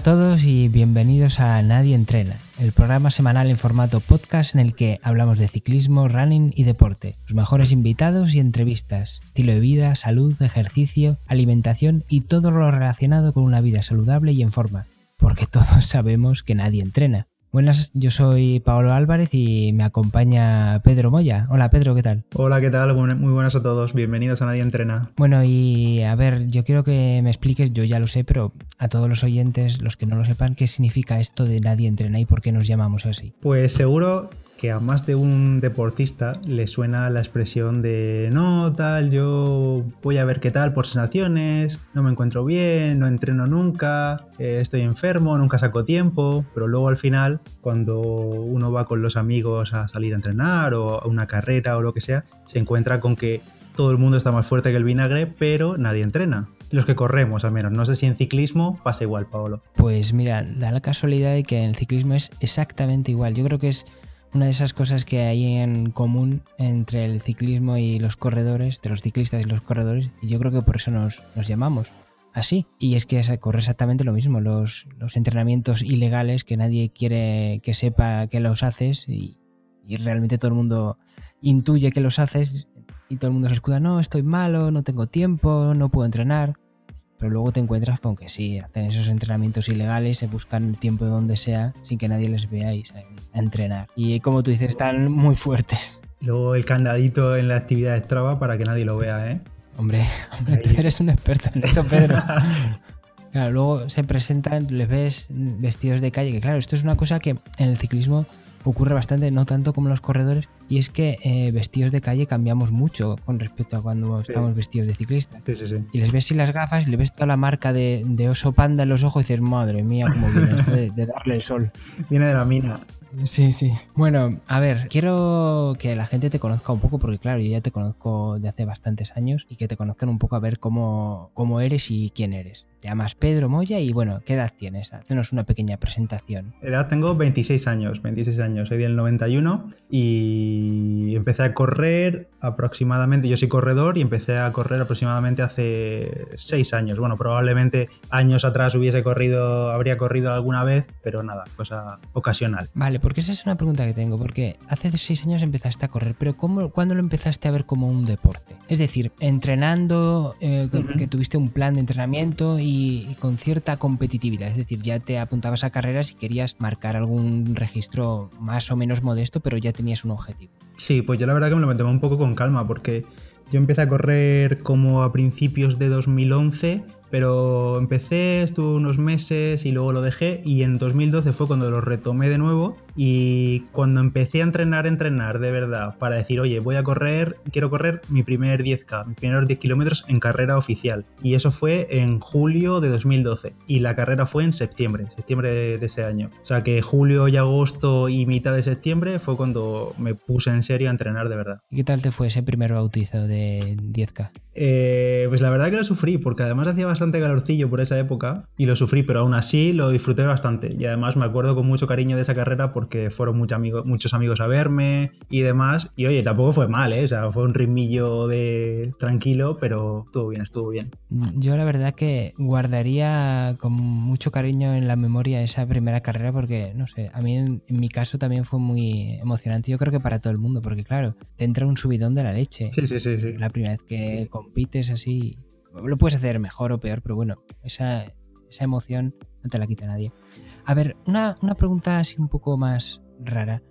a todos y bienvenidos a Nadie Entrena, el programa semanal en formato podcast en el que hablamos de ciclismo, running y deporte, los mejores invitados y entrevistas, estilo de vida, salud, ejercicio, alimentación y todo lo relacionado con una vida saludable y en forma, porque todos sabemos que nadie entrena. Buenas, yo soy Paolo Álvarez y me acompaña Pedro Moya. Hola Pedro, ¿qué tal? Hola, ¿qué tal? Muy buenas a todos, bienvenidos a Nadie Entrena. Bueno, y a ver, yo quiero que me expliques, yo ya lo sé, pero a todos los oyentes, los que no lo sepan, ¿qué significa esto de Nadie Entrena y por qué nos llamamos así? Pues seguro que a más de un deportista le suena la expresión de no, tal, yo voy a ver qué tal por sensaciones, no me encuentro bien, no entreno nunca, eh, estoy enfermo, nunca saco tiempo, pero luego al final, cuando uno va con los amigos a salir a entrenar o a una carrera o lo que sea, se encuentra con que todo el mundo está más fuerte que el vinagre, pero nadie entrena los que corremos al menos. No sé si en ciclismo pasa igual, Paolo. Pues mira, da la casualidad de que en el ciclismo es exactamente igual. Yo creo que es una de esas cosas que hay en común entre el ciclismo y los corredores, entre los ciclistas y los corredores, y yo creo que por eso nos, llamamos así. Y es que corre exactamente lo mismo, los, los, entrenamientos ilegales que nadie quiere que sepa que los haces y, y, realmente todo el mundo intuye que los haces y todo el mundo se escuda, no, estoy malo, no tengo tiempo, no puedo entrenar pero luego te encuentras con que sí, hacen esos entrenamientos ilegales, se buscan el tiempo de donde sea sin que nadie les veáis a entrenar. Y como tú dices, están muy fuertes. Luego el candadito en la actividad de Strava para que nadie lo vea, ¿eh? Hombre, hombre tú eres un experto en eso, Pedro. claro, luego se presentan, les ves vestidos de calle, que claro, esto es una cosa que en el ciclismo ocurre bastante, no tanto como los corredores, y es que eh, vestidos de calle cambiamos mucho con respecto a cuando estamos vestidos de ciclista. Sí, sí, y les ves sin las gafas, le ves toda la marca de, oso panda en los ojos y dices, madre mía, cómo viene de darle el sol. Viene de la mina. Sí, sí. Bueno, a ver, quiero que la gente te conozca un poco, porque claro, yo ya te conozco de hace bastantes años y que te conozcan un poco a ver cómo, cómo eres y quién eres. Te llamas Pedro Moya y bueno, ¿qué edad tienes? Hacenos una pequeña presentación. Edad tengo 26 años, 26 años, soy del 91 y empecé a correr aproximadamente, yo soy corredor y empecé a correr aproximadamente hace 6 años. Bueno, probablemente años atrás hubiese corrido, habría corrido alguna vez, pero nada, cosa ocasional. Vale, porque esa es una pregunta que tengo, porque hace 6 años empezaste a correr, pero ¿cómo, ¿cuándo lo empezaste a ver como un deporte? Es decir, entrenando, eh, que tuviste un plan de entrenamiento y y, con cierta competitividad. Es decir, ya te apuntabas a carreras y querías marcar algún registro más o menos modesto, pero ya tenías un objetivo. Sí, pues yo la verdad que me lo tomé un poco con calma porque yo empecé a correr como a principios de 2011 pero empecé, estuve unos meses y luego lo dejé y en 2012 fue cuando lo retomé de nuevo y cuando empecé a entrenar, entrenar de verdad para decir, oye, voy a correr, quiero correr mi primer 10K, mis primeros 10 kilómetros en carrera oficial. Y eso fue en julio de 2012 y la carrera fue en septiembre, septiembre de ese año. O sea que julio y agosto y mitad de septiembre fue cuando me puse en serio a entrenar de verdad. ¿Y qué tal te fue ese primer bautizo de 10K? Eh, pues la verdad que lo sufrí porque además hacía bastante bastante calorcillo por esa época y lo sufrí, pero aún así lo disfruté bastante. Y además me acuerdo con mucho cariño de esa carrera porque fueron muchos amigos, muchos amigos a verme y demás. Y oye, tampoco fue mal, ¿eh? O sea, fue un ritmillo de tranquilo, pero estuvo bien, estuvo bien. Yo la verdad que guardaría con mucho cariño en la memoria esa primera carrera porque, no sé, a mí en, mi caso también fue muy emocionante. Yo creo que para todo el mundo, porque claro, te entra un subidón de la leche. Sí, sí, sí. sí. La primera vez que compites así lo puedes hacer mejor o peor, pero bueno, esa, esa emoción no te la quita nadie. A ver, una, una pregunta así un poco más rara.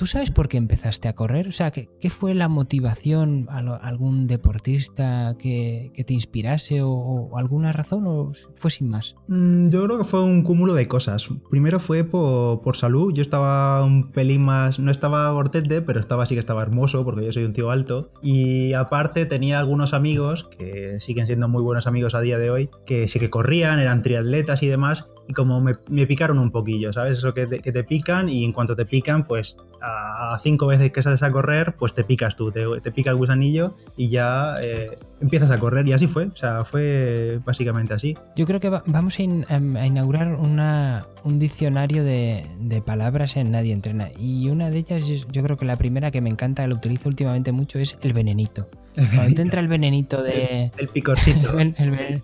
¿Tú sabes por qué empezaste a correr? O sea, ¿qué, fue la motivación? ¿Algún deportista que, que te inspirase o, alguna razón o fue sin más? Mm, yo creo que fue un cúmulo de cosas. Primero fue por, por, salud. Yo estaba un pelín más, no estaba gortete, pero estaba sí que estaba hermoso porque yo soy un tío alto. Y aparte tenía algunos amigos que siguen siendo muy buenos amigos a día de hoy, que sí que corrían, eran triatletas y demás y como me, picaron un poquillo, ¿sabes? Eso que te, que te, pican y en cuanto te pican, pues a, cinco veces que sales a correr, pues te picas tú, te, te pica el gusanillo y ya eh, empiezas a correr y así fue, o sea, fue básicamente así. Yo creo que vamos em, a, inaugurar una, un diccionario de, de, palabras en Nadie Entrena y una de ellas, yo creo que la primera que me encanta, lo utilizo últimamente mucho, es el venenito. Cuando te entra el venenito de... El, picorcito. el, el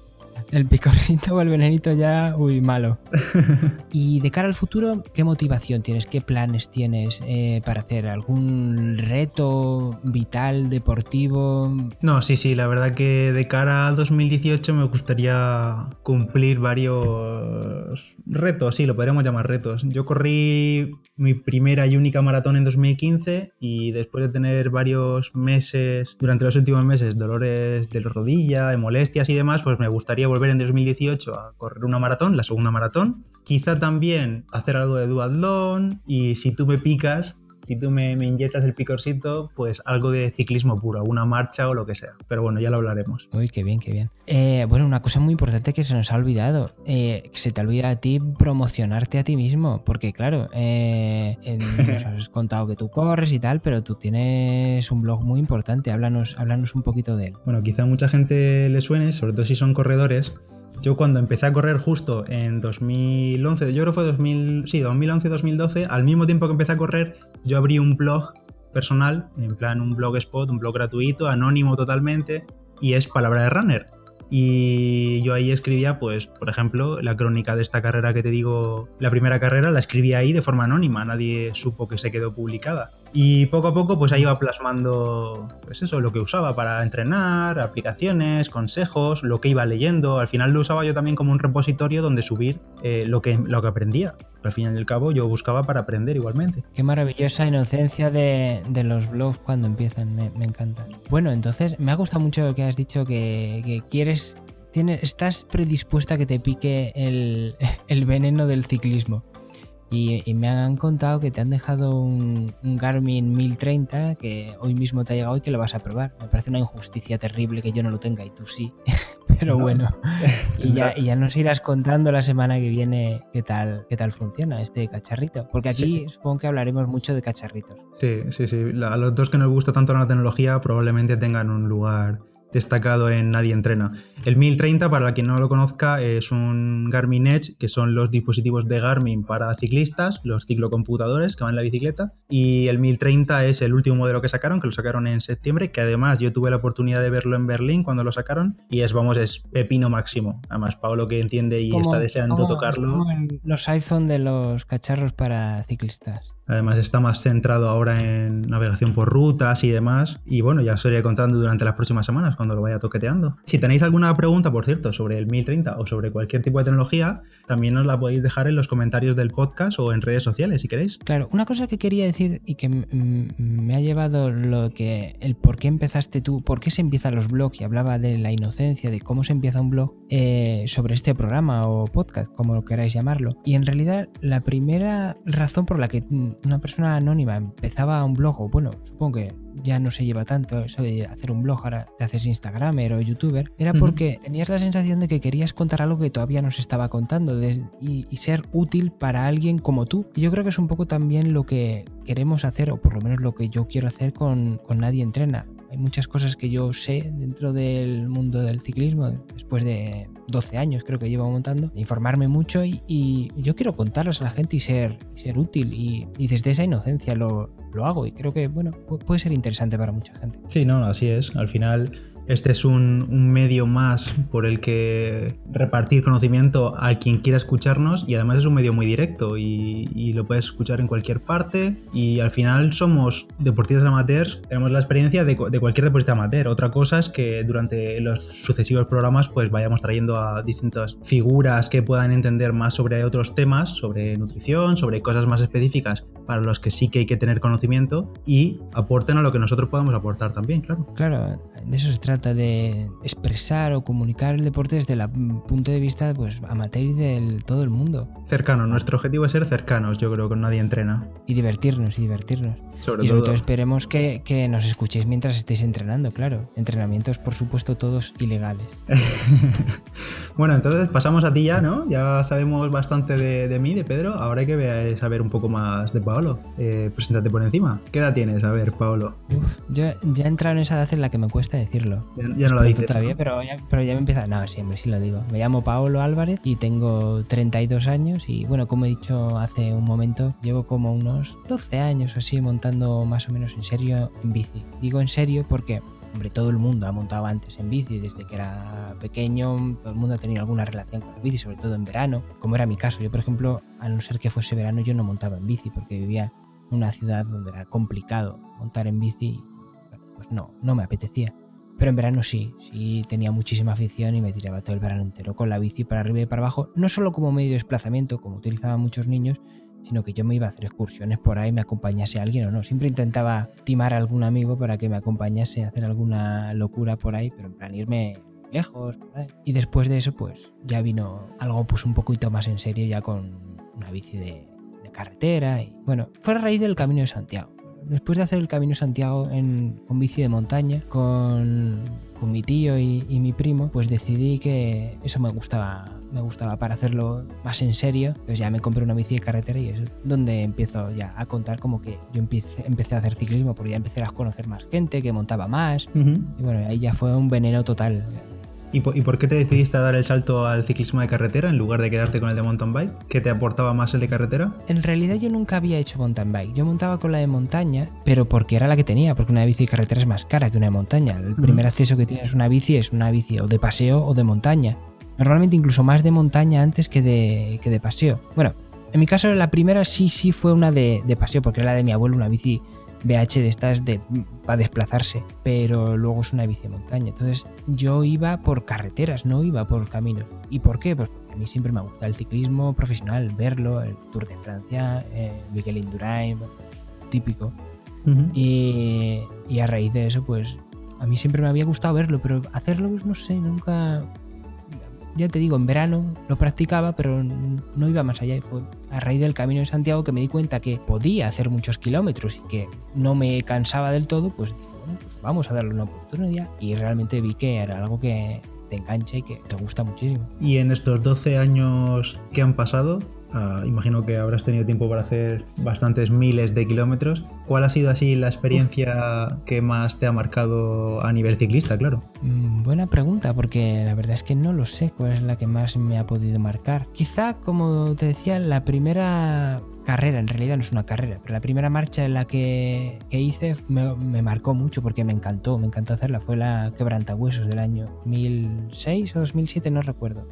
picorcito o el venenito ya, uy, malo. y de cara al futuro, ¿qué motivación tienes? ¿Qué planes tienes eh, para hacer? ¿Algún reto vital, deportivo? No, sí, sí, la verdad que de cara al 2018 me gustaría cumplir varios retos, sí, lo podríamos llamar retos. Yo corrí mi primera y única maratón en 2015 y después de tener varios meses, durante los últimos meses, dolores de rodilla, molestias y demás, pues me gustaría volver en 2018 a correr una maratón, la segunda maratón. Quizá también hacer algo de duatlón y si tú me picas, si tú me, inyectas el picorcito, pues algo de ciclismo puro, una marcha o lo que sea. Pero bueno, ya lo hablaremos. Uy, qué bien, qué bien. Eh, bueno, una cosa muy importante que se nos ha olvidado, eh, que se te olvida a ti promocionarte a ti mismo, porque claro, eh, nos has contado que tú corres y tal, pero tú tienes un blog muy importante, háblanos, háblanos un poquito de él. Bueno, quizá a mucha gente le suene, sobre todo si son corredores, yo cuando empecé a correr justo en 2011, yo creo fue 2000, sí, 2011-2012, al mismo tiempo que empecé a correr, yo abrí un blog personal, en plan un blog spot, un blog gratuito, anónimo totalmente, y es Palabra de Runner. Y yo ahí escribía, pues, por ejemplo, la crónica de esta carrera que te digo, la primera carrera, la escribí ahí de forma anónima, nadie supo que se quedó publicada. Y poco a poco, pues ahí iba plasmando, pues eso, lo que usaba para entrenar, aplicaciones, consejos, lo que iba leyendo. Al final lo usaba yo también como un repositorio donde subir eh, lo, que, lo que aprendía. Al fin y al cabo yo buscaba para aprender igualmente. Qué maravillosa inocencia de, los blogs cuando empiezan, me, encanta. Bueno, entonces me ha gustado mucho lo que has dicho, que, quieres, tienes, estás predispuesta a que te pique el, el veneno del ciclismo. Y, me han contado que te han dejado un, Garmin 1030 que hoy mismo te ha llegado y que lo vas a probar. Me parece una injusticia terrible que yo no lo tenga y tú sí. Pero bueno, y ya, y ya, nos irás contando la semana que viene qué tal, qué tal funciona este cacharrito. Porque aquí supongo que hablaremos mucho de cacharritos. Sí, sí, sí. a los dos que nos gusta tanto la tecnología probablemente tengan un lugar destacado en Nadie Entrena. El 1030, para quien no lo conozca, es un Garmin Edge, que son los dispositivos de Garmin para ciclistas, los ciclocomputadores que van en la bicicleta. Y el 1030 es el último modelo que sacaron, que lo sacaron en septiembre, que además yo tuve la oportunidad de verlo en Berlín cuando lo sacaron. Y es, vamos, es pepino máximo. Además, Pablo que entiende y está deseando tocarlo. los iPhone de los cacharros para ciclistas. Además está más centrado ahora en navegación por rutas y demás. Y bueno, ya os iré contando durante las próximas semanas cuando lo vaya toqueteando. Si tenéis alguna pregunta, por cierto, sobre el 1030 o sobre cualquier tipo de tecnología, también os la podéis dejar en los comentarios del podcast o en redes sociales si queréis. Claro, una cosa que quería decir y que me ha llevado lo que el por qué empezaste tú, por qué se empiezan los blogs y hablaba de la inocencia, de cómo se empieza un blog eh, sobre este programa o podcast, como lo queráis llamarlo. Y en realidad la primera razón por la que una persona anónima empezaba un blog, o bueno, supongo que ya no se lleva tanto eso de hacer un blog, ahora te haces Instagramer o YouTuber, era porque tenías la sensación de que querías contar algo que todavía no se estaba contando y, y, ser útil para alguien como tú. Y yo creo que es un poco también lo que queremos hacer, o por lo menos lo que yo quiero hacer con, con Nadie Entrena. Hay muchas cosas que yo sé dentro del mundo del ciclismo, después de 12 años creo que llevo montando, informarme mucho y, yo quiero contarlas a la gente y ser, ser útil y, desde esa inocencia lo, lo hago y creo que bueno puede ser interesante para mucha gente. Sí, no, así es. Al final este es un, medio más por el que repartir conocimiento a quien quiera escucharnos y además es un medio muy directo y, lo puedes escuchar en cualquier parte y al final somos deportistas amateurs, tenemos la experiencia de, cualquier deportista amateur. Otra cosa es que durante los sucesivos programas pues vayamos trayendo a distintas figuras que puedan entender más sobre otros temas, sobre nutrición, sobre cosas más específicas para los que sí que hay que tener conocimiento y aporten a lo que nosotros podamos aportar también, claro. Claro, de eso se trata, de expresar o comunicar el deporte desde el punto de vista pues, amateur de todo el mundo. Cercano, nuestro objetivo es ser cercanos, yo creo que nadie entrena. Y divertirnos, y divertirnos. Y sobre todo, esperemos que, que, nos escuchéis mientras estéis entrenando, claro. Entrenamientos, por supuesto, todos ilegales. bueno, entonces pasamos a ti ya, ¿no? Ya sabemos bastante de, de mí, de Pedro. Ahora hay que saber un poco más de Paolo. Eh, preséntate por encima. ¿Qué edad tienes? A ver, Paolo. Yo ya he entrado en esa edad en la que me cuesta decirlo. Ya, no lo dices. Todavía, pero, ya, pero ya me empieza. No, siempre sí lo digo. Me llamo Paolo Álvarez y tengo 32 años. Y bueno, como he dicho hace un momento, llevo como unos 12 años así montando más o menos en serio en bici. Digo en serio porque hombre, todo el mundo ha montado antes en bici desde que era pequeño, todo el mundo ha tenido alguna relación con la bici, sobre todo en verano, como era mi caso. Yo, por ejemplo, a no ser que fuese verano, yo no montaba en bici porque vivía una ciudad donde era complicado montar en bici, pues no, no me apetecía. Pero en verano sí, sí tenía muchísima afición y me tiraba todo el verano entero con la bici para arriba y para abajo, no solo como medio de desplazamiento, como utilizaban muchos niños, sino que yo me iba a hacer excursiones por ahí, me acompañase alguien o no. Siempre intentaba timar a algún amigo para que me acompañase a hacer alguna locura por ahí, pero en plan irme lejos. Y después de eso, pues ya vino algo pues un poquito más en serio, ya con una bici de, de carretera. Y bueno, fue a raíz del Camino de Santiago después de hacer el Camino Santiago en, con bici de montaña, con, mi tío y, mi primo, pues decidí que eso me gustaba, me gustaba para hacerlo más en serio. Entonces ya me compré una bici de carretera y es donde empiezo ya a contar como que yo empecé, empecé a hacer ciclismo porque ya empecé a conocer más gente, que montaba más. Y bueno, ahí ya fue un veneno total. ¿Y por, qué te decidiste a dar el salto al ciclismo de carretera en lugar de quedarte con el de mountain bike? ¿Qué te aportaba más el de carretera? En realidad yo nunca había hecho mountain bike. Yo montaba con la de montaña, pero porque era la que tenía, porque una bici de carretera es más cara que una de montaña. El primer acceso que tienes a una bici es una bici o de paseo o de montaña. Normalmente incluso más de montaña antes que de, que de paseo. Bueno, en mi caso la primera sí, sí fue una de, de paseo, porque era la de mi abuelo, una bici BH de estas de, para desplazarse, pero luego es una bici de montaña. Entonces yo iba por carreteras, no iba por caminos. ¿Y por qué? Pues porque a mí siempre me gusta el ciclismo profesional, verlo, el Tour de Francia, eh, Miguel Indurain, típico. y, y, a raíz de eso, pues a mí siempre me había gustado verlo, pero hacerlo, pues no sé, nunca, ya te digo, en verano lo practicaba, pero no iba más allá. Y fue a raíz del Camino de Santiago que me di cuenta que podía hacer muchos kilómetros y que no me cansaba del todo, pues bueno, pues vamos a darle una oportunidad. Y realmente vi que era algo que te engancha y que te gusta muchísimo. Y en estos 12 años que han pasado, Ah, imagino que habrás tenido tiempo para hacer bastantes miles de kilómetros. ¿Cuál ha sido así la experiencia que más te ha marcado a nivel ciclista, claro? Mm, buena pregunta, porque la verdad es que no lo sé cuál es la que más me ha podido marcar. Quizá, como te decía, la primera carrera, en realidad no es una carrera, pero la primera marcha en la que, hice me, marcó mucho porque me encantó, me encantó hacerla. Fue la Quebrantahuesos del año 2006 o 2007, no recuerdo.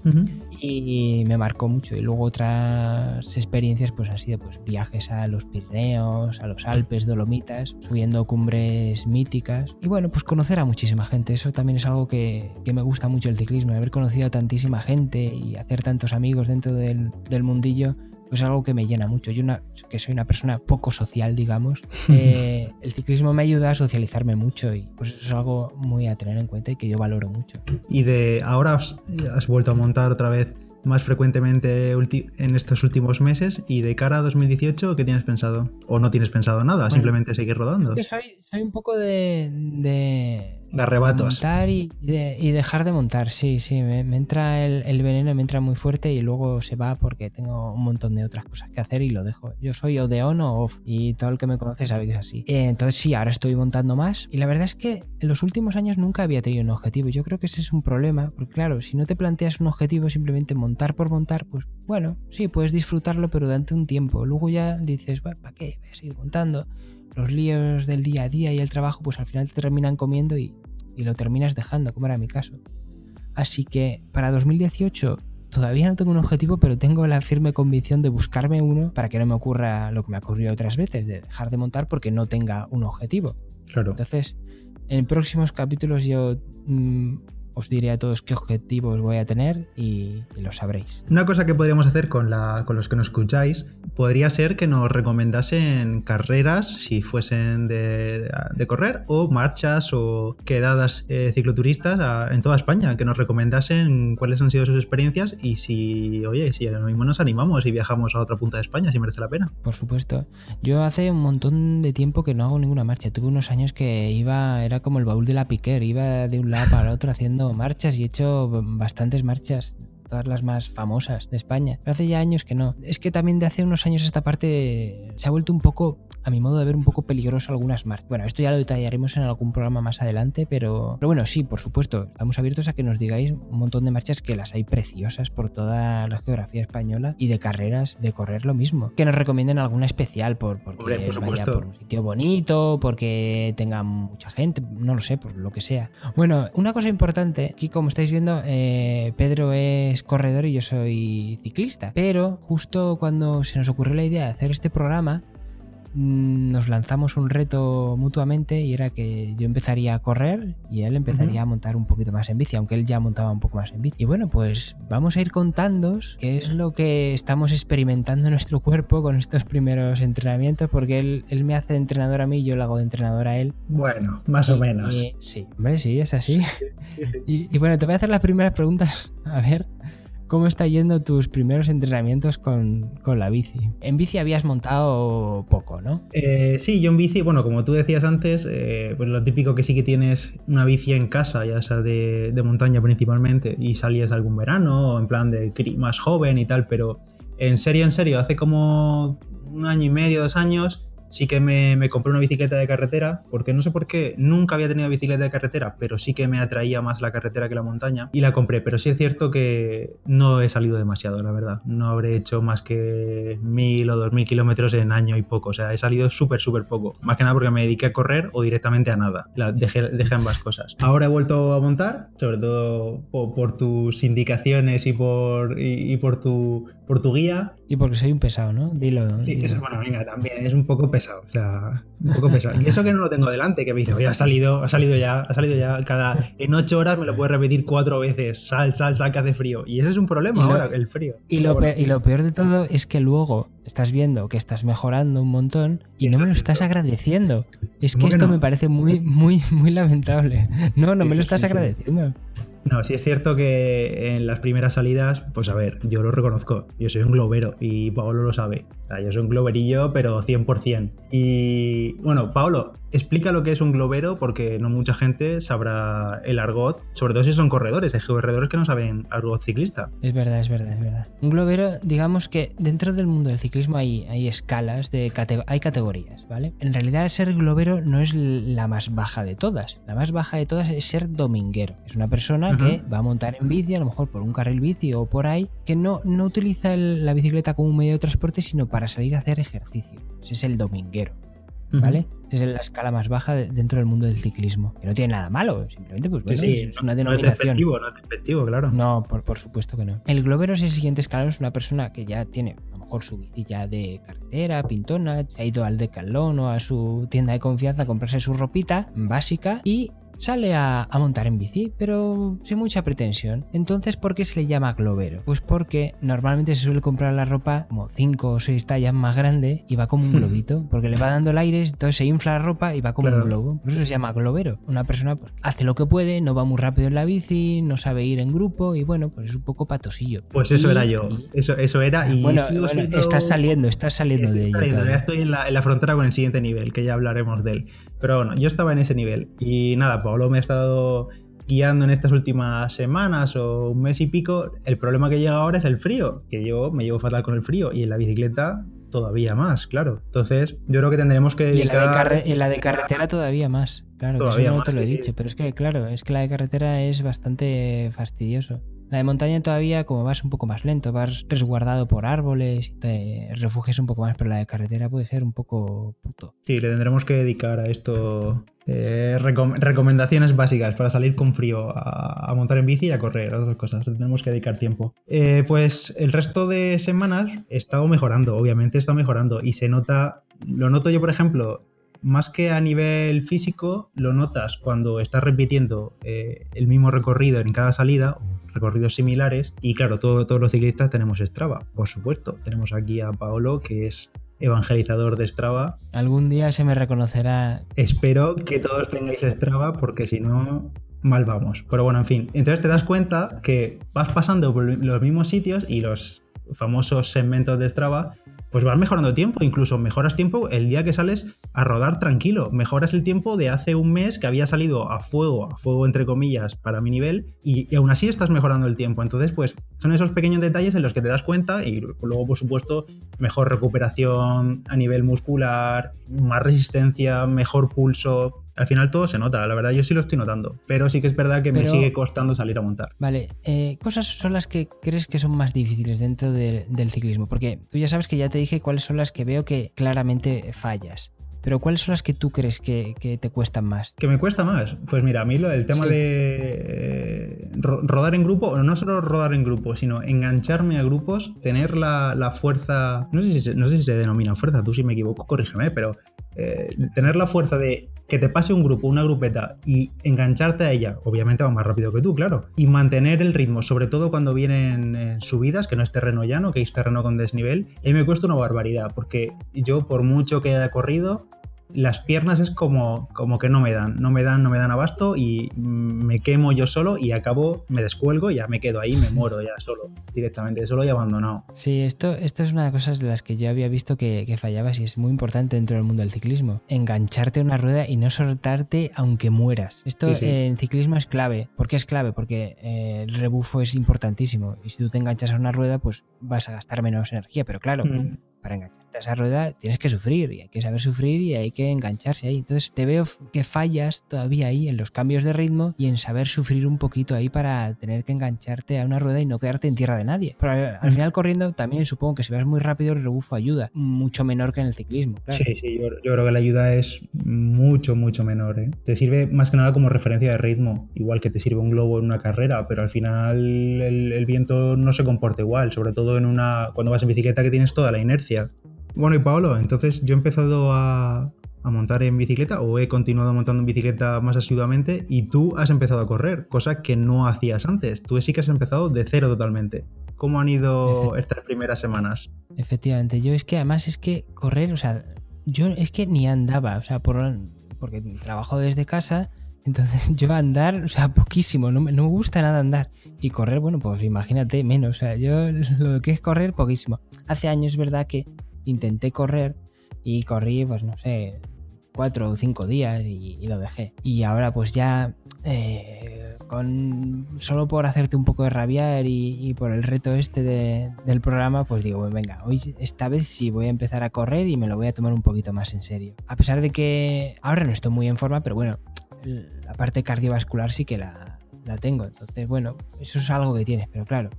Y me marcó mucho. Y luego otras experiencias, pues han sido pues, viajes a los Pirineos, a los Alpes, Dolomitas, subiendo cumbres míticas. Y bueno, pues conocer a muchísima gente. Eso también es algo que, me gusta mucho el ciclismo, haber conocido a tantísima gente y hacer tantos amigos dentro del, del mundillo es algo que me llena mucho. Yo una, que soy una persona poco social, digamos, eh, el ciclismo me ayuda a socializarme mucho y pues eso es algo muy a tener en cuenta y que yo valoro mucho. Y de ahora has vuelto a montar otra vez más frecuentemente en estos últimos meses y de cara a 2018, ¿qué tienes pensado? ¿O no tienes pensado nada? simplemente seguir rodando. soy, soy un poco de, de de arrebatos. Montar y, dejar de montar, sí, sí. Me, entra el, veneno, me entra muy fuerte y luego se va porque tengo un montón de otras cosas que hacer y lo dejo. Yo soy o de on o off y todo el que me conoce sabe que es así. Eh, entonces sí, ahora estoy montando más y la verdad es que en los últimos años nunca había tenido un objetivo. Yo creo que ese es un problema porque claro, si no te planteas un objetivo simplemente montar por montar, pues bueno, sí, puedes disfrutarlo pero durante un tiempo. Luego ya dices, ¿para qué? Voy a seguir montando los líos del día a día y el trabajo, pues al final te terminan comiendo y, lo terminas dejando, como era mi caso. Así que para 2018 todavía no tengo un objetivo, pero tengo la firme convicción de buscarme uno para que no me ocurra lo que me ha ocurrido otras veces, de dejar de montar porque no tenga un objetivo. Claro. Entonces, en próximos capítulos yo mm, os diré a todos qué objetivos voy a tener y, lo sabréis. Una cosa que podríamos hacer con, la, con los que nos escucháis podría ser que nos recomendasen carreras, si fuesen de, correr, o marchas o quedadas eh, cicloturistas en toda España, que nos recomendasen cuáles han sido sus experiencias y si, oye, si ahora mismo nos animamos y viajamos a otra punta de España, si merece la pena. Por supuesto. Yo hace un montón de tiempo que no hago ninguna marcha. Tuve unos años que iba, era como el baúl de la piquer, iba de un lado para el otro haciendo marchas y he hecho bastantes marchas todas las más famosas de España. Pero hace ya años que no. Es que también de hace unos años esta parte se ha vuelto un poco a mi modo de ver, un poco peligroso algunas marcas. Bueno, esto ya lo detallaremos en algún programa más adelante, pero, pero bueno, sí, por supuesto, estamos abiertos a que nos digáis un montón de marchas que las hay preciosas por toda la geografía española y de carreras de correr lo mismo. Que nos recomienden alguna especial por, porque vaya por un sitio bonito, porque tenga mucha gente, no lo sé, por lo que sea. Bueno, una cosa importante, aquí como estáis viendo, eh, Pedro es corredor y yo soy ciclista, pero justo cuando se nos ocurrió la idea de hacer este programa, nos lanzamos un reto mutuamente y era que yo empezaría a correr y él empezaría a montar un poquito más en bici, aunque él ya montaba un poco más en bici. Y bueno, pues vamos a ir contando qué es lo que estamos experimentando en nuestro cuerpo con estos primeros entrenamientos, porque él, él me hace de entrenador a mí y yo lo hago de entrenador a él. Bueno, más o menos. sí, hombre, sí, es así. y bueno, te voy a hacer las primeras preguntas. A ver. ¿Cómo está yendo tus primeros entrenamientos con, la bici? En bici habías montado poco, ¿no? Eh, sí, yo en bici, bueno, como tú decías antes, eh, pues lo típico que sí que tienes una bici en casa, ya sea de, de montaña principalmente, y salías algún verano, en plan de más joven y tal, pero en serio, en serio, hace como un año y medio, dos años, sí que me, compré una bicicleta de carretera, porque no sé por qué, nunca había tenido bicicleta de carretera, pero sí que me atraía más la carretera que la montaña, y la compré, pero sí es cierto que no he salido demasiado, la verdad. No habré hecho más que mil o dos mil kilómetros en año y poco, o sea, he salido súper, súper poco. Más que nada porque me dediqué a correr o directamente a nada. La, dejé, ambas cosas. Ahora he vuelto a montar, sobre todo por, tus indicaciones y por, y por, tu, por tu guía, y porque soy un pesado, ¿no? Dilo. Sí, eso, bueno, venga, también es un poco pesado. O sea, un poco pesado. Y eso que no lo tengo delante, que me dice, oye, ha salido, ha salido ya, ha salido ya. Cada, en ocho horas me lo puedes repetir cuatro veces. Sal, sal, sal, que hace frío. Y ese es un problema ahora, el frío. Y lo, peor, y lo peor de todo es que luego estás viendo que estás mejorando un montón y no me lo estás agradeciendo. Es que esto me parece muy, muy, muy lamentable. No, no me lo estás agradeciendo. No, sí es cierto que en las primeras salidas, pues a ver, yo lo reconozco, yo soy un globero y Paolo lo sabe. O sea, yo soy un globerillo, pero 100%. Y bueno, Paolo, explica lo que es un globero porque no mucha gente sabrá el argot, sobre todo si son corredores, hay corredores que no saben argot ciclista. Es verdad, es verdad, es verdad. Un globero, digamos que dentro del mundo del ciclismo hay, hay escalas, de hay categorías, ¿vale? En realidad ser globero no es la más baja de todas. La más baja de todas es ser dominguero. Es una persona que va a montar en bici, a lo mejor por un carril bici o por ahí, que no, no utiliza la bicicleta como un medio de transporte, sino para salir a hacer ejercicio. Ese es el dominguero. ¿Vale? Esa es la escala más baja dentro del mundo del ciclismo. Que no tiene nada malo, simplemente pues bueno, es una denominación. No no es despectivo, claro. No, por, por, supuesto que no. El globero es el siguiente escalón, es una persona que ya tiene a lo mejor su bici ya de carretera, pintona, ha ido al Decathlon o a su tienda de confianza a comprarse su ropita básica y sale a, montar en bici, pero sin mucha pretensión. Entonces, ¿por qué se le llama globero? Pues porque normalmente se suele comprar la ropa como 5 o 6 tallas más grande y va como un globito, porque le va dando el aire, entonces se infla la ropa y va como un globo. Por eso se llama globero. Una persona pues, hace lo que puede, no va muy rápido en la bici, no sabe ir en grupo y bueno, pues es un poco patosillo. Pues eso era yo. eso, eso era y bueno, estás saliendo, estás saliendo de ello. Ya estoy en la, en la frontera con el siguiente nivel, que ya hablaremos de él. Pero bueno, yo estaba en ese nivel. Y nada, Pablo me ha estado guiando en estas últimas semanas o un mes y pico. El problema que llega ahora es el frío, que yo me llevo fatal con el frío. Y en la bicicleta todavía más, claro. Entonces, yo creo que tendremos que dedicar... Y en la de, carretera todavía más, claro. Todavía eso no te lo he dicho, pero es que, claro, es que la de carretera es bastante fastidioso. La de montaña todavía, como vas un poco más lento, vas resguardado por árboles, te refugias un poco más, pero la de carretera puede ser un poco puto. Sí, le tendremos que dedicar a esto eh, recomendaciones básicas para salir con frío, a, montar en bici y a correr, otras cosas. Tenemos que dedicar tiempo. Eh, pues el resto de semanas he estado mejorando, obviamente he estado mejorando y se nota, lo noto yo por ejemplo, más que a nivel físico, lo notas cuando estás repitiendo eh, el mismo recorrido en cada salida recorridos similares. Y claro, todos los ciclistas tenemos Strava, por supuesto. Tenemos aquí a Paolo, que es evangelizador de Strava. Algún día se me reconocerá. Espero que todos tengáis Strava, porque si no, mal vamos. Pero bueno, en fin. Entonces te das cuenta que vas pasando por los mismos sitios y los famosos segmentos de Strava pues vas mejorando tiempo, incluso mejoras tiempo el día que sales a rodar tranquilo, mejoras el tiempo de hace un mes que había salido a fuego, a fuego entre comillas, para mi nivel, y, aún así estás mejorando el tiempo. Entonces, pues son esos pequeños detalles en los que te das cuenta y luego, por supuesto, mejor recuperación a nivel muscular, más resistencia, mejor pulso, al final todo se nota, la verdad yo sí lo estoy notando, pero sí que es verdad que me sigue costando salir a montar. Vale, eh, cosas son las que crees que son más difíciles dentro del ciclismo, porque tú ya sabes que ya te dije cuáles son las que veo que claramente fallas. Pero ¿cuáles son las que tú crees que, te cuestan más? ¿Que me cuesta más? Pues mira, a mí lo, el tema de eh, rodar en grupo, o no solo rodar en grupo, sino engancharme a grupos, tener la, fuerza, no sé, si, no sé si se denomina fuerza, tú si me equivoco, corrígeme, pero eh, tener la fuerza de que te pase un grupo, una grupeta y engancharte a ella, obviamente va más rápido que tú, claro, y mantener el ritmo, sobre todo cuando vienen eh, subidas, que no es terreno llano, que es terreno con desnivel, a mí me cuesta una barbaridad, porque yo por mucho que haya corrido, las piernas es como, como que no me dan, no me dan, no me dan abasto y me quemo yo solo y acabo, me descuelgo y ya me quedo ahí, me muero ya solo, directamente, solo y abandonado. Sí, esto, esto es una de las cosas de las que yo había visto que, que fallabas y es muy importante dentro del mundo del ciclismo. Engancharte a una rueda y no soltarte aunque mueras. Esto en ciclismo es clave. ¿Por qué es clave? Porque eh, el rebufo es importantísimo y si tú te enganchas a una rueda pues vas a gastar menos energía, pero claro, mm. Para enganchar esa rueda tienes que sufrir y hay que saber sufrir y hay que engancharse ahí. Entonces te veo que fallas todavía ahí en los cambios de ritmo y en saber sufrir un poquito ahí para tener que engancharte a una rueda y no quedarte en tierra de nadie. Pero al final corriendo también supongo que si vas muy rápido el rebufo ayuda, mucho menor que en el ciclismo. Sí, sí, yo, creo que la ayuda es mucho, mucho menor. ¿eh? Te sirve más que nada como referencia de ritmo, igual que te sirve un globo en una carrera, pero al final el, el viento no se comporta igual, sobre todo en una cuando vas en bicicleta que tienes toda la inercia. Bueno, y Paolo, entonces yo he empezado a, montar en bicicleta o he continuado montando en bicicleta más asiduamente y tú has empezado a correr, cosa que no hacías antes. Tú sí que has empezado de cero totalmente. ¿Cómo han ido estas primeras semanas? Efectivamente, yo es que además es que correr, o sea, yo es que ni andaba, o sea, por, porque trabajo desde casa, entonces yo andar, o sea, poquísimo, no, no me gusta nada andar. Y correr, bueno, pues imagínate, menos, o sea, yo lo que es correr, poquísimo. Hace años es verdad que intenté correr y corrí, pues no sé, cuatro o cinco días y, lo dejé. Y ahora pues ya, eh, con solo por hacerte un poco de rabiar y, por el reto este del programa, pues digo, venga, hoy esta vez sí voy a empezar a correr y me lo voy a tomar un poquito más en serio. A pesar de que ahora no estoy muy en forma, pero bueno, la parte cardiovascular sí que la, la tengo. Entonces, bueno, eso es algo que tienes, pero claro,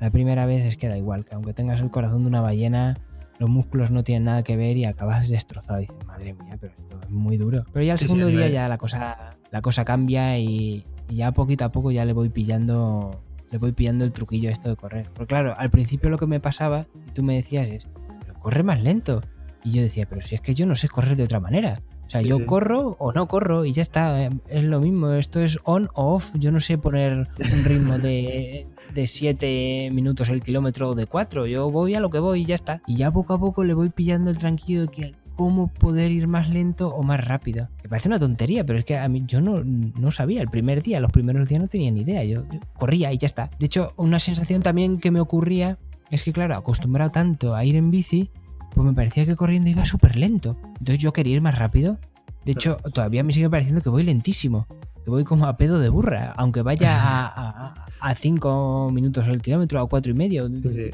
la primera vez es que da igual, que aunque tengas el corazón de una ballena, los músculos no tienen nada que ver y acabas destrozado. Y dices, madre mía, pero esto es muy duro. Pero ya el segundo día ya la cosa, la cosa cambia y, ya poquito a poco ya le voy pillando le voy pillando el truquillo esto de correr. Porque claro, al principio lo que me pasaba, y tú me decías es, pero corre más lento. Y yo decía, pero si es que yo no sé correr de otra manera. O sea, yo corro o no corro y ya está. Es lo mismo. Esto es on o off. Yo no sé poner un ritmo de de 7 minutos el kilómetro o de 4. Yo voy a lo que voy y ya está. Y ya poco a poco le voy pillando el tranquilo de que cómo poder ir más lento o más rápido. Me parece una tontería, pero es que a mí yo no, no sabía. El primer día, los primeros días no tenía ni idea. Yo, corría y ya está. De hecho, una sensación también que me ocurría es que, claro, acostumbrado tanto a ir en bici, pues me parecía que corriendo iba súper lento. Entonces yo quería ir más rápido. De hecho, todavía me sigue pareciendo que voy lentísimo que voy como a pedo de burra, aunque vaya a 5 minutos el kilómetro, a cuatro y medio.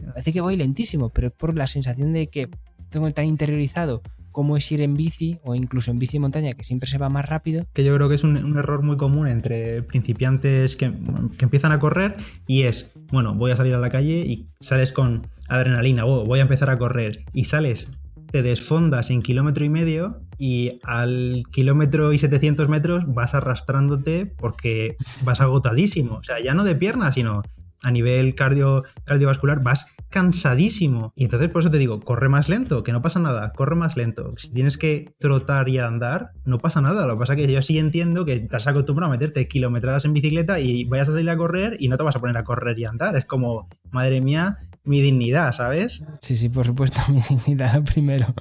Parece que voy lentísimo, pero es por la sensación de que tengo tan interiorizado cómo es ir en bici o incluso en bici de montaña, que siempre se va más rápido. Que yo creo que es un, error muy común entre principiantes que, empiezan a correr y es, bueno, voy a salir a la calle y sales con adrenalina, oh, voy a empezar a correr y sales te desfondas en kilómetro y medio y al kilómetro y 700 metros vas arrastrándote porque vas agotadísimo. O sea, ya no de piernas, sino a nivel cardio, cardiovascular vas cansadísimo. Y entonces por eso te digo, corre más lento, que no pasa nada, corre más lento. Si tienes que trotar y andar, no pasa nada. Lo que pasa es que yo sí entiendo que estás acostumbrado a meterte kilometradas en bicicleta y vayas a salir a correr y no te vas a poner a correr y andar. Es como, madre mía, mi dignidad, ¿sabes? Sí, sí, por supuesto, mi dignidad primero.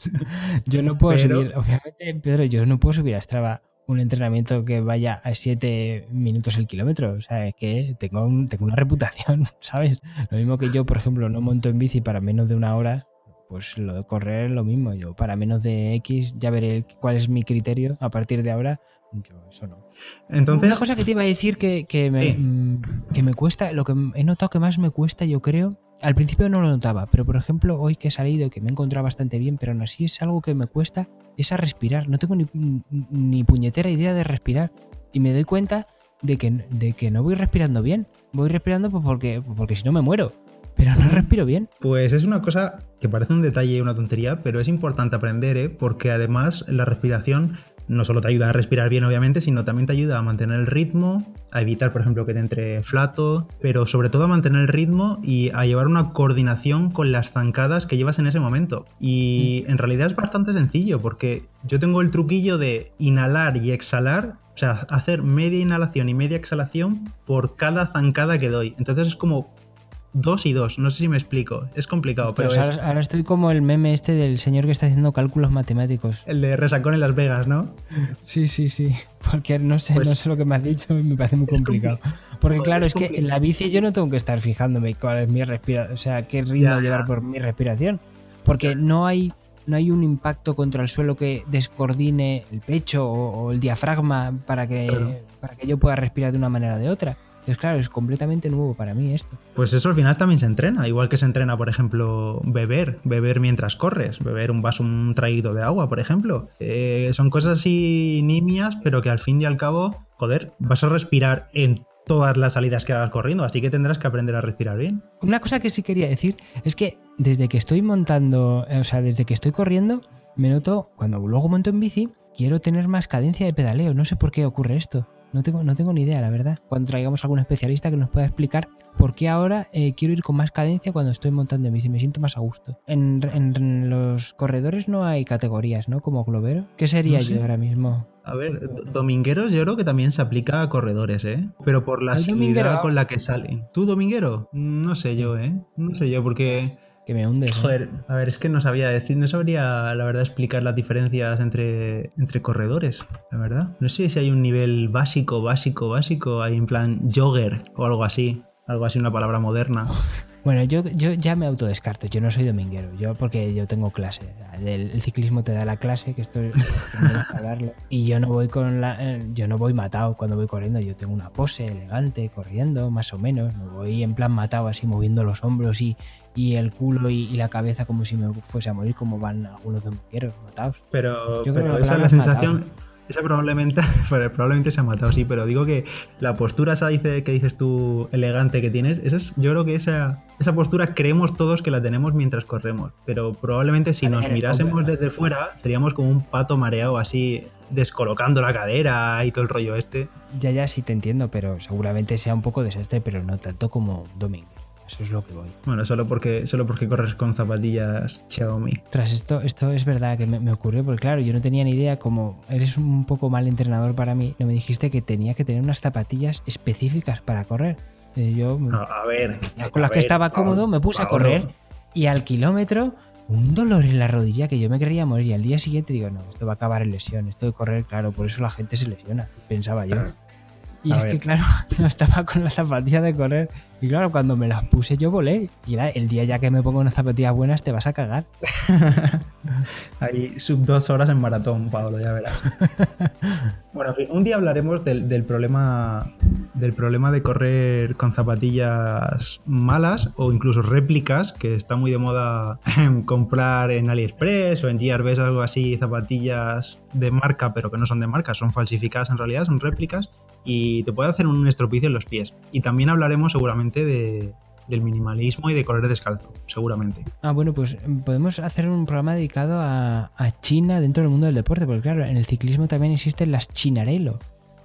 yo no puedo subir, obviamente, Pedro, yo no puedo subir a Strava un entrenamiento que vaya a 7 minutos el kilómetro. O sea, es que tengo, tengo una reputación, ¿sabes? Lo mismo que yo, por ejemplo, no monto en bici para menos de una hora, pues lo de correr lo mismo. Yo para menos de X ya veré cuál es mi criterio a partir de ahora. Yo eso no. Entonces, Una cosa que te iba a decir que, que me, Sí. mm, que me cuesta, lo que he notado que más me cuesta, yo creo, al principio no lo notaba, pero por ejemplo, hoy que he salido, que me he encontrado bastante bien, pero aún así es algo que me cuesta, es a respirar. No tengo ni, ni puñetera idea de respirar. Y me doy cuenta de que, de que no voy respirando bien. Voy respirando pues porque, porque si no me muero. Pero no respiro bien. Pues es una cosa que parece un detalle y una tontería, pero es importante aprender, ¿eh? porque además la respiración no solo te ayuda a respirar bien, obviamente, sino también te ayuda a mantener el ritmo, a evitar, por ejemplo, que te entre flato, pero sobre todo a mantener el ritmo y a llevar una coordinación con las zancadas que llevas en ese momento. Y en realidad es bastante sencillo, porque yo tengo el truquillo de inhalar y exhalar. O sea, hacer media inhalación y media exhalación por cada zancada que doy. Entonces es como dos y dos. No sé si me explico. Es complicado, pero es ahora, ahora estoy como el meme este del señor que está haciendo cálculos matemáticos. el de resacón en Las Vegas, ¿no? Sí, sí, sí. Porque no sé, Pues- no sé lo que me has dicho y me parece muy complicado. Porque claro, es es que en la bici yo no tengo que estar fijándome cuál es mi respiración, o sea, qué ritmo llevar por mi respiración. Porque no hay, no hay un impacto contra el suelo que descoordine el pecho o, o el diafragma para que, Claro. para que yo pueda respirar de una manera o de otra. Entonces, claro, es completamente nuevo para mí esto. Pues eso al final también se entrena, igual que se entrena, por ejemplo, beber, beber mientras corres, beber un vaso, un traguito de agua, por ejemplo. Eh, son cosas así nimias, pero que al fin y al cabo, joder, vas a respirar en todas las salidas que hagas corriendo, así que tendrás que aprender a respirar bien. Una cosa que sí quería decir es que desde que estoy montando, eh, o sea, desde que estoy corriendo, me noto, cuando luego monto en bici, quiero tener más cadencia de pedaleo. No sé por qué ocurre esto. No tengo, no tengo ni idea, la verdad. Cuando traigamos algún especialista que nos pueda explicar por qué ahora eh, quiero ir con más cadencia cuando estoy montando bici, me siento más a gusto. En, en los corredores no hay categorías, ¿no? Como globero. ¿Qué sería No sé. yo ahora mismo? A ver, do- domingueros yo creo que también se aplica a corredores, ¿eh? Pero por la ¿Hay seguridad dominguero? con la que salen. ¿Tú dominguero? No sé yo, ¿eh? No sé yo, porque... Que me hundes. ¿eh? Joder, a ver, es que no sabía decir, no sabría la verdad explicar las diferencias entre, entre corredores, la verdad. No sé si hay un nivel básico, básico, básico, hay en plan jogger o algo así, algo así, una palabra moderna. Bueno, yo, yo ya me autodescarto, yo no soy dominguero, yo porque yo tengo clase. El, el ciclismo te da la clase, que esto es hablarlo. Y yo no voy con la. eh, Yo no voy matado cuando voy corriendo, yo tengo una pose elegante, corriendo, más o menos. No voy en plan matado así moviendo los hombros y, y el culo y, y la cabeza como si me fuese a morir, como van algunos domingueros matados. Pero, pero que esa es la sensación, matado. esa probablemente, probablemente se ha matado, sí, pero digo que la postura esa dice, que dices tú elegante que tienes, esa es, yo creo que esa, esa postura creemos todos que la tenemos mientras corremos, pero probablemente si nos mirásemos hombre. desde fuera seríamos como un pato mareado así, descolocando la cadera y todo el rollo este. Ya, ya sí te entiendo, pero seguramente sea un poco desastre, pero no tanto como domingo. Eso es lo que voy. Bueno, solo porque, solo porque corres con zapatillas Xiaomi. Tras esto, esto es verdad que me, me ocurrió, porque claro, yo no tenía ni idea, como eres un poco mal entrenador para mí, no me dijiste que tenía que tener unas zapatillas específicas para correr. Eh, Yo, A, a ver. ya con las que ver, estaba cómodo, me puse a correr y al kilómetro, un dolor en la rodilla que yo me creía morir. Y al día siguiente digo, no, esto va a acabar en lesión, esto de correr, claro, por eso la gente se lesiona, pensaba yo. Y A es ver. que, claro, no estaba con las zapatillas de correr. Y claro, cuando me las puse yo volé. Y era el día ya que me pongo unas zapatillas buenas te vas a cagar. Hay sub dos horas en maratón, Pablo, ya verás. bueno, en fin, un día hablaremos del, del problema del problema de correr con zapatillas malas o incluso réplicas, que está muy de moda comprar en AliExpress o en GRBs algo así, zapatillas de marca, pero que no son de marca, son falsificadas en realidad, son réplicas, y te puede hacer un estropicio en los pies. Y también hablaremos seguramente de, del minimalismo y de correr descalzo, seguramente. Ah, bueno, pues mm, podemos hacer un programa dedicado a, a China dentro del mundo del deporte, porque claro, en el ciclismo también existen las Chinarello,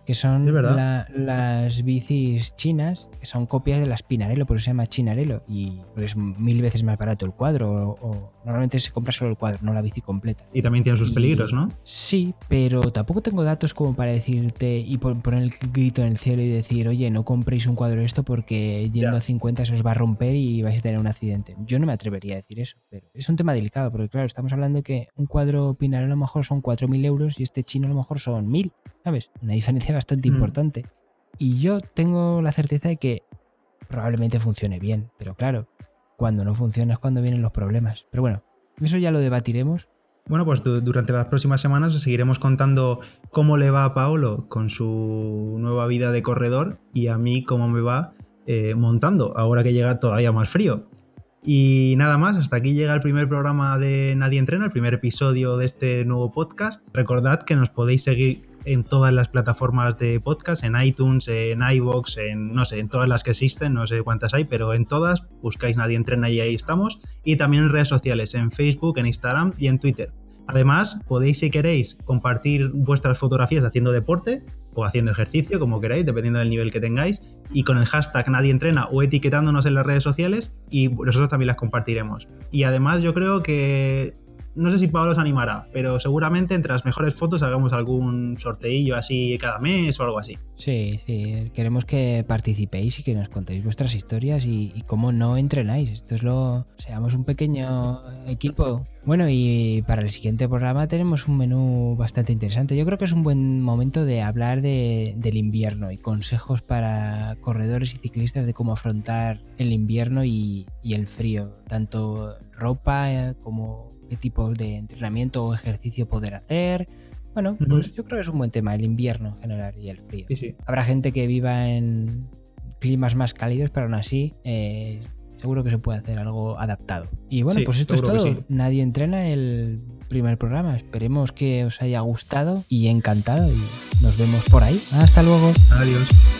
que son la- las bicis chinas, que son copias de las Pinarello, por eso se llama Chinarello, y es mil veces más barato el cuadro, o, o normalmente se compra solo el cuadro, no la bici completa. Y también tienen sus Y- peligros, ¿no? Sí, pero tampoco tengo datos como para decirte y pon- poner el grito en el cielo y decir, oye, no compréis un cuadro de esto porque yendo Ya. a 50 se os va a romper y vais a tener un accidente. Yo no me atrevería a decir eso, pero es un tema delicado, porque claro, estamos hablando de que un cuadro Pinarello a lo mejor son 4.000 euros y este chino a lo mejor son 1.000, ¿sabes? Una diferencia bastante Mm. importante. Y yo tengo la certeza de que probablemente funcione bien, pero claro, cuando no funciona es cuando vienen los problemas. Pero bueno, Eso ya lo debatiremos. Bueno, pues durante las próximas semanas os seguiremos contando cómo le va a Paolo con su nueva vida de corredor y a mí cómo me va eh, montando, ahora que llega todavía más frío. Y nada más, hasta aquí llega el primer programa de Nadie Entrena, el primer episodio de este nuevo podcast. Recordad que nos podéis seguir en todas las plataformas de podcast, en iTunes, en iVoox, en no sé, en todas las que existen, no sé cuántas hay, pero en todas buscáis Nadie Entrena y ahí estamos. Y también en redes sociales, en Facebook, en Instagram y en Twitter. Además, podéis, si queréis, compartir vuestras fotografías haciendo deporte o haciendo ejercicio, como queráis, dependiendo del nivel que tengáis, y con el hashtag nadie entrena o etiquetándonos en las redes sociales y nosotros también las compartiremos. Y además yo creo que no sé si Pablo os animará, pero seguramente entre las mejores fotos hagamos algún sorteillo así cada mes o algo así. Sí, sí, queremos que participéis y que nos contéis vuestras historias y, cómo no entrenáis. Esto es lo. Seamos un pequeño equipo. Bueno, y para el siguiente programa tenemos un menú bastante interesante. Yo creo que es un buen momento de hablar del invierno y consejos para corredores y ciclistas de cómo afrontar el invierno y, y el frío. Tanto ropa eh, como qué tipo de entrenamiento o ejercicio poder hacer. Bueno, pues yo creo que es un buen tema el invierno en general y el frío. Habrá gente que viva en climas más cálidos, pero aún así eh, seguro que se puede hacer algo adaptado. Y bueno, pues esto es todo. Nadie entrena el primer programa. Esperemos que os haya gustado y encantado y nos vemos por ahí. Hasta luego. Adiós.